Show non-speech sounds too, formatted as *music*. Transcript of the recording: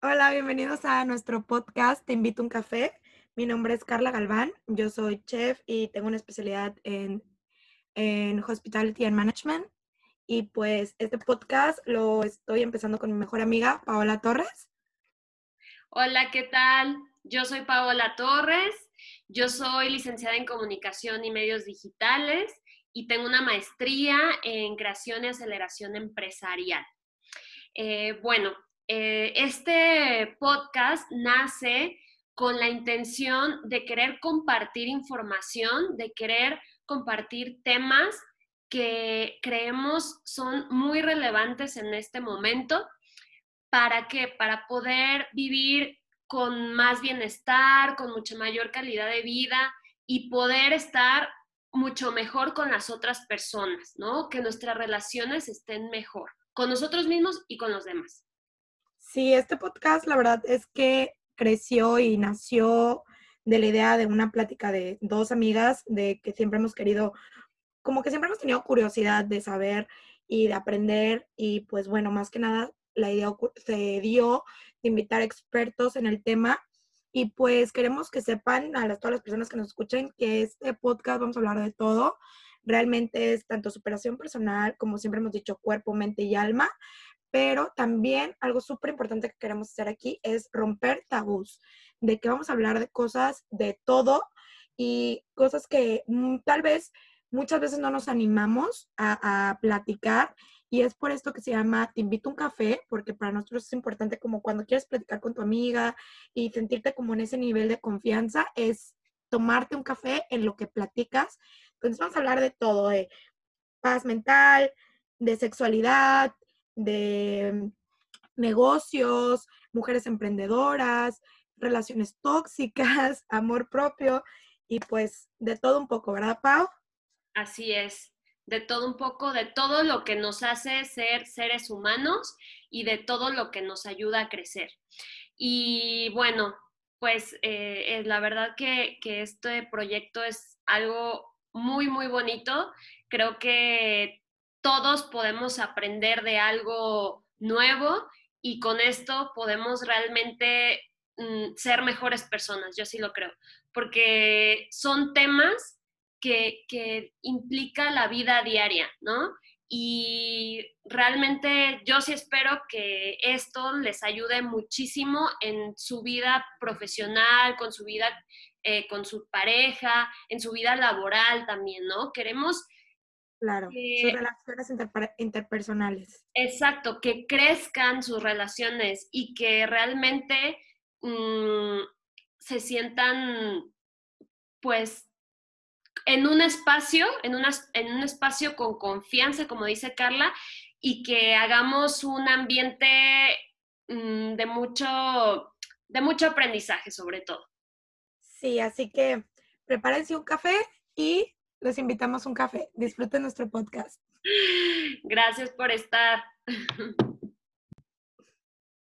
Hola, bienvenidos a nuestro podcast Te invito a un café. Mi nombre es Carla Galván, yo soy chef y tengo una especialidad en, Hospitality and Management. Y pues este podcast lo estoy empezando con mi mejor amiga, Paola Torres. Hola, ¿qué tal? Yo soy Paola Torres, yo soy licenciada en Comunicación y Medios Digitales y tengo una maestría en Creación y Aceleración Empresarial. Eh, bueno, eh, este podcast nace con la intención de querer compartir información, de querer compartir temas que creemos son muy relevantes en este momento. ¿Para qué? Para poder vivir con más bienestar, con mucha mayor calidad de vida y poder estar mucho mejor con las otras personas, ¿no? Que nuestras relaciones estén mejor, con nosotros mismos y con los demás. Sí, este podcast la verdad es que creció y nació de la idea de una plática de dos amigas de que siempre hemos querido, como que siempre hemos tenido curiosidad de saber y de aprender y pues bueno, más que nada la idea se dio de invitar expertos en el tema y pues queremos que sepan a las, todas las personas que nos escuchen que este podcast vamos a hablar de todo. Realmente es tanto superación personal, como siempre hemos dicho, cuerpo, mente y alma, pero también algo súper importante que queremos hacer aquí es romper tabús, de que vamos a hablar de cosas de todo y cosas que mm, tal vez muchas veces no nos animamos a, platicar y es por esto que se llama Te invito un café, porque para nosotros es importante como cuando quieres platicar con tu amiga y sentirte como en ese nivel de confianza, es tomarte un café en lo que platicas. Entonces vamos a hablar de todo, de paz mental, de sexualidad, de negocios, mujeres emprendedoras, relaciones tóxicas, *laughs* amor propio y pues de todo un poco, ¿verdad, Pau? Así es, de todo un poco, de todo lo que nos hace ser seres humanos y de todo lo que nos ayuda a crecer. Y bueno, pues eh, la verdad que, que este proyecto es algo muy, muy bonito. Creo que todos podemos aprender de algo nuevo y con esto podemos realmente mm, ser mejores personas, yo sí lo creo, porque son temas que, que implica la vida diaria, ¿no? Y realmente yo sí espero que esto les ayude muchísimo en su vida profesional, con su vida, eh, con su pareja, en su vida laboral también, ¿no? Queremos Claro, sus relaciones interpersonales. Exacto, que crezcan sus relaciones y que realmente mm, se sientan, pues, en un espacio, en, en un espacio con confianza, como dice Carla, y que hagamos un ambiente mm, de, mucho, de mucho aprendizaje, sobre todo. Sí, así que prepárense un café y los invitamos un café. Disfruten nuestro podcast. Gracias por estar. *laughs*